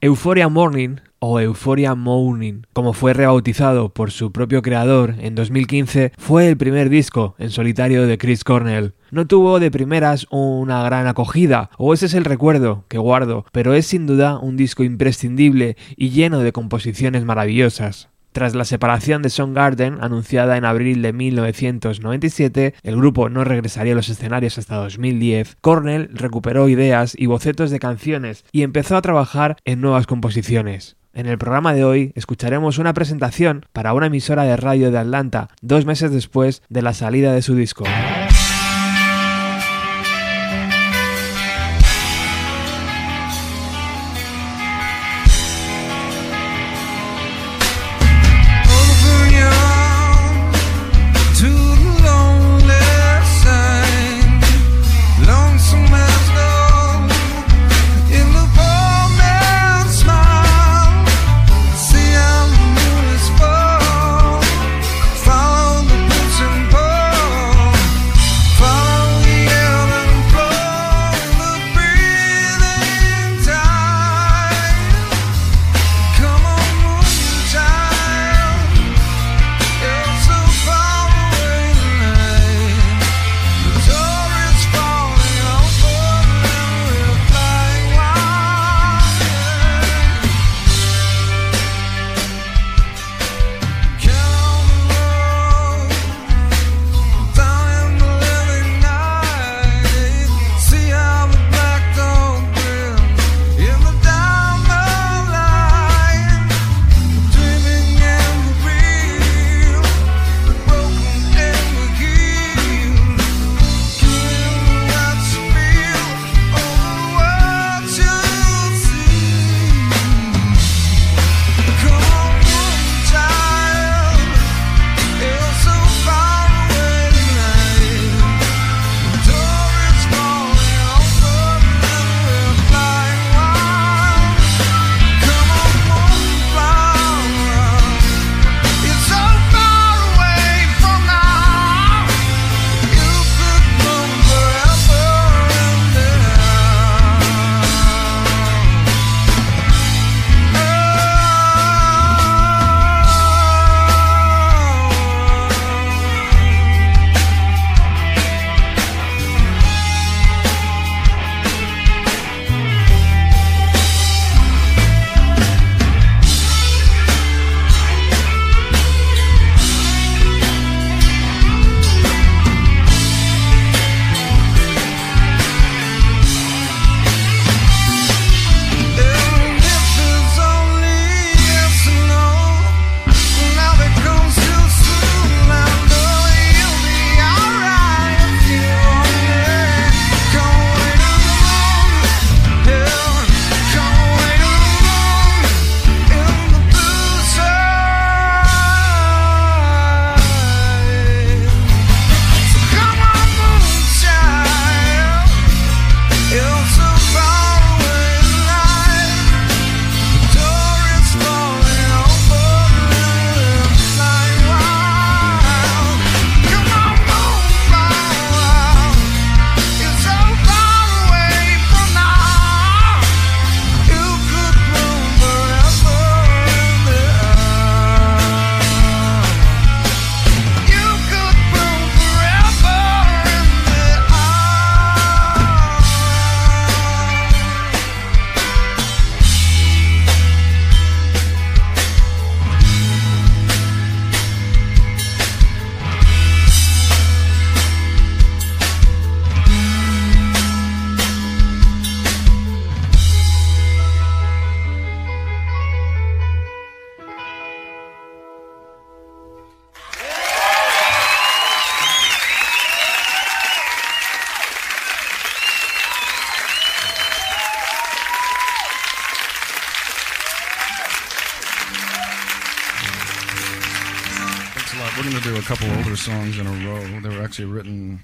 Euphoria Morning o Euphoria Morning, como fue rebautizado por su propio creador en 2015, fue el primer disco en solitario de Chris Cornell. No tuvo de primeras una gran acogida, o ese es el recuerdo que guardo, pero es sin duda un disco imprescindible y lleno de composiciones maravillosas. Tras la separación de Garden, anunciada en abril de 1997, el grupo no regresaría a los escenarios hasta 2010, Cornell recuperó ideas y bocetos de canciones y empezó a trabajar en nuevas composiciones. En el programa de hoy escucharemos una presentación para una emisora de radio de Atlanta dos meses después de la salida de su disco.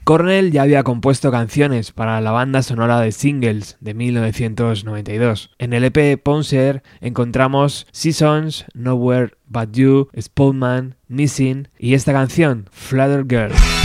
Cornell ya había compuesto canciones para la banda sonora de singles de 1992. En el EP Ponser encontramos Seasons, Nowhere But You, Spotman, Missing y esta canción, Flutter Girl.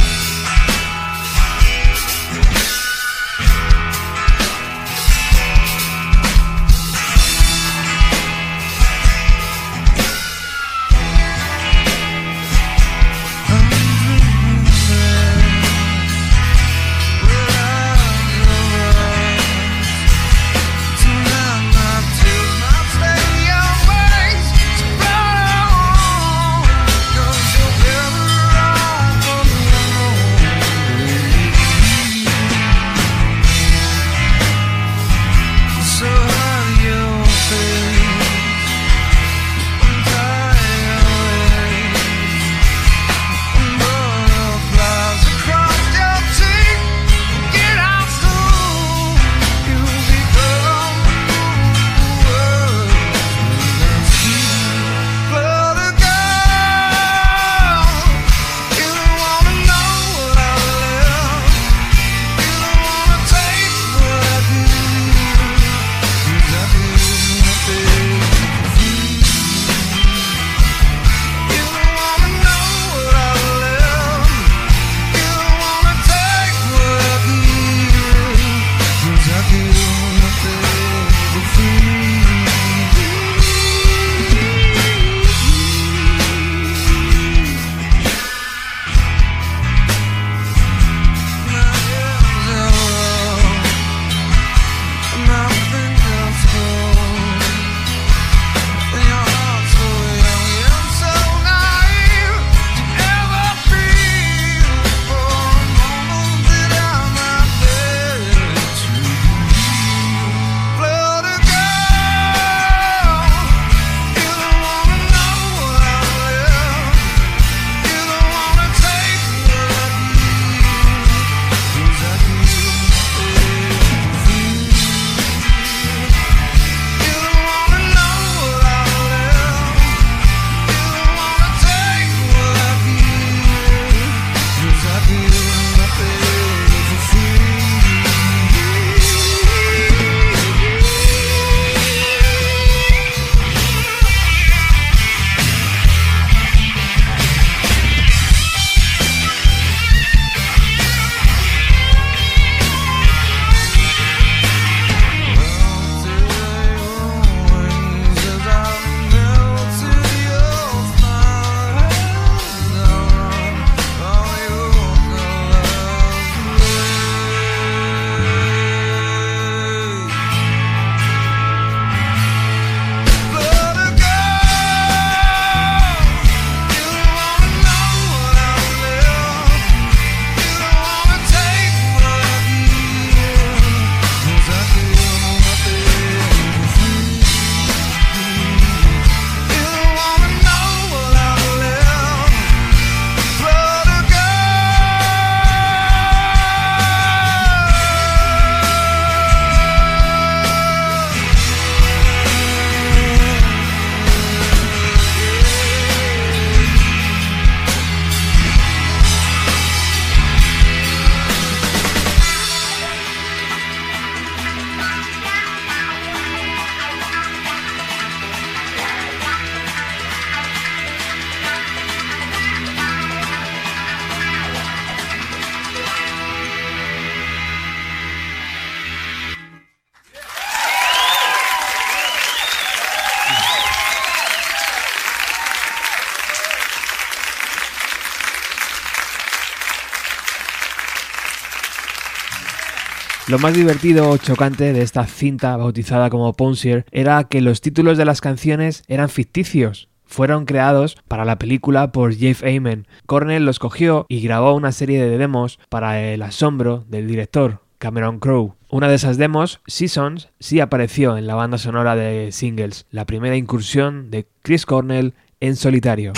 Lo más divertido o chocante de esta cinta bautizada como Ponsier era que los títulos de las canciones eran ficticios. Fueron creados para la película por Jeff Amen. Cornell los cogió y grabó una serie de demos para el asombro del director, Cameron Crowe. Una de esas demos, Seasons, sí apareció en la banda sonora de Singles, la primera incursión de Chris Cornell en solitario.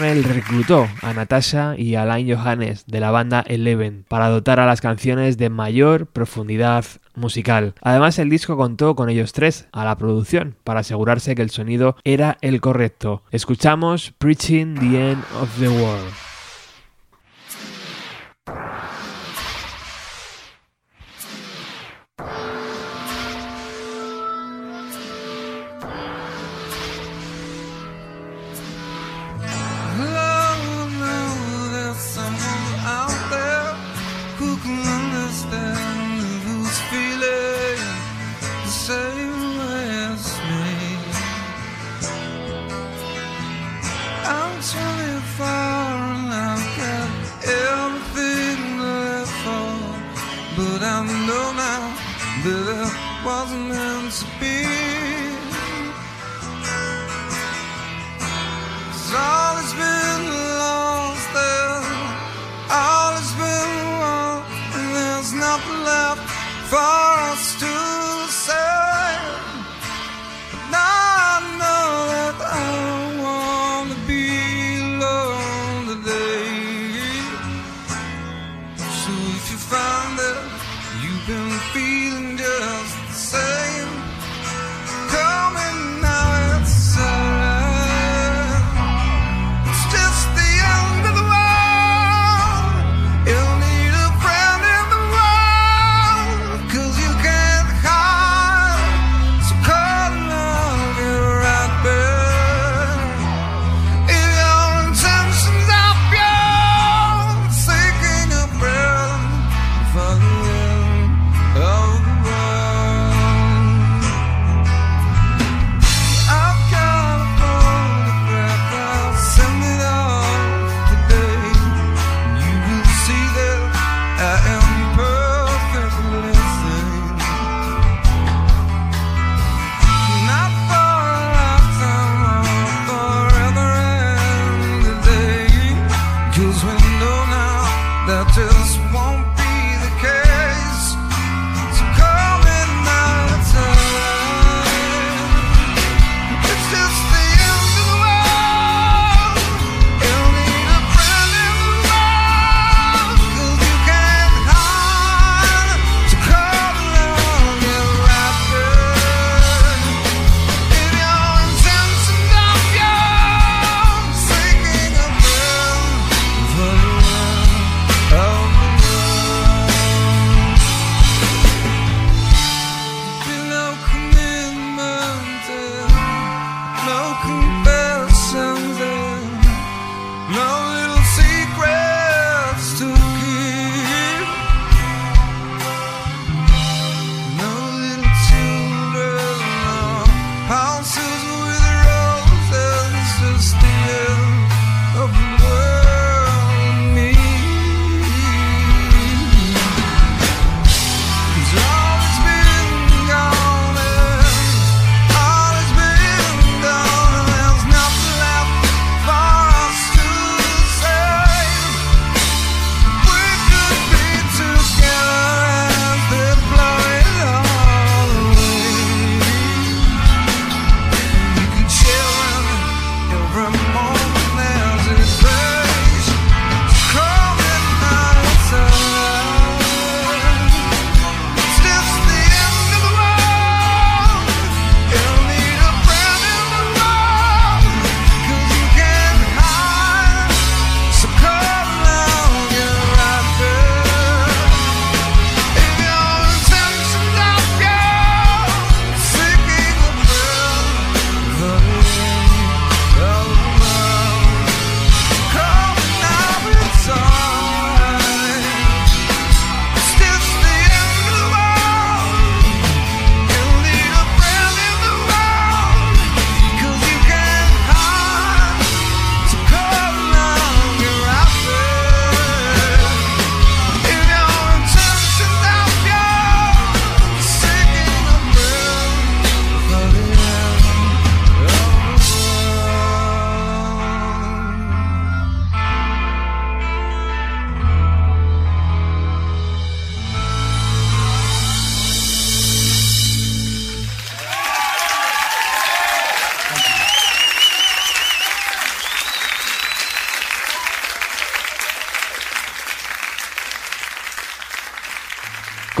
Cornell reclutó a Natasha y Alain Johannes de la banda Eleven para dotar a las canciones de mayor profundidad musical. Además, el disco contó con ellos tres a la producción para asegurarse que el sonido era el correcto. Escuchamos Preaching the End of the World.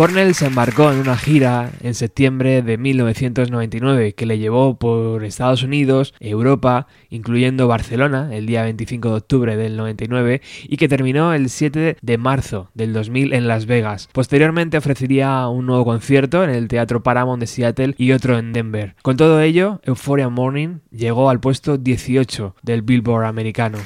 Cornell se embarcó en una gira en septiembre de 1999 que le llevó por Estados Unidos, Europa, incluyendo Barcelona el día 25 de octubre del 99 y que terminó el 7 de marzo del 2000 en Las Vegas. Posteriormente ofrecería un nuevo concierto en el Teatro Paramount de Seattle y otro en Denver. Con todo ello, Euphoria Morning llegó al puesto 18 del Billboard americano.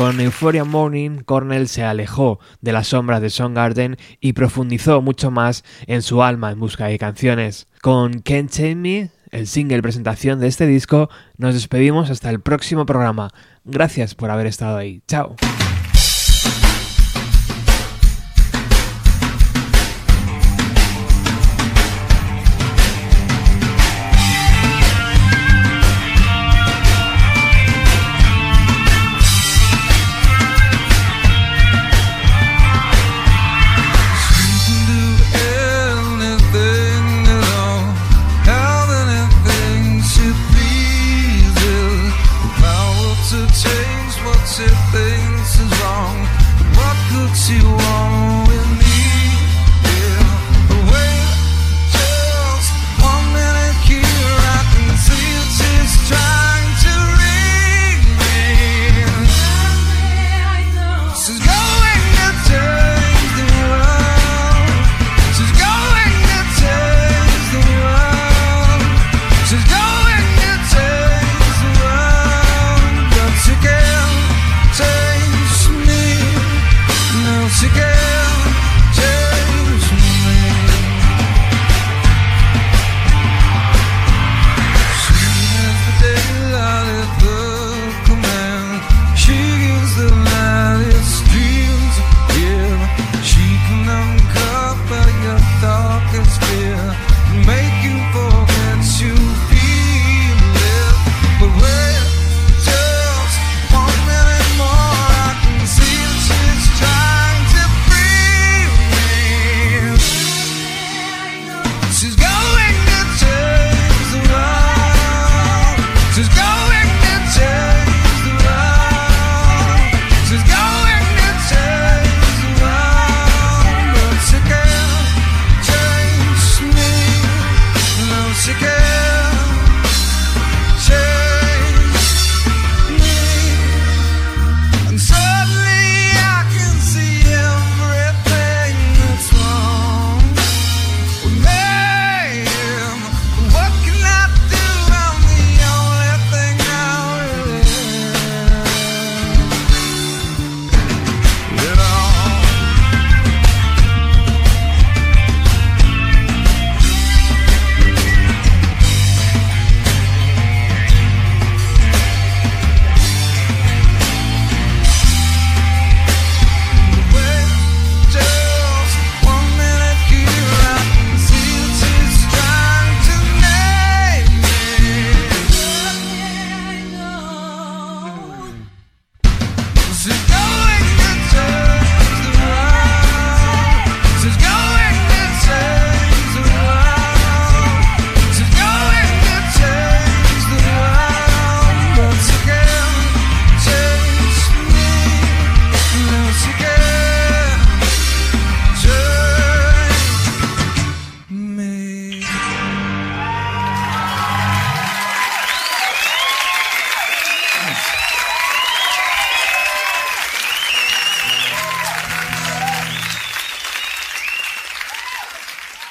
Con Euphoria Morning, Cornell se alejó de las sombras de Garden y profundizó mucho más en su alma en busca de canciones. Con Can't Tame Me, el single presentación de este disco, nos despedimos hasta el próximo programa. Gracias por haber estado ahí. Chao.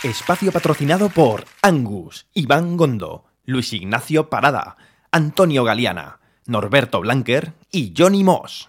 Espacio patrocinado por Angus, Iván Gondo, Luis Ignacio Parada, Antonio Galeana, Norberto Blanquer y Johnny Moss.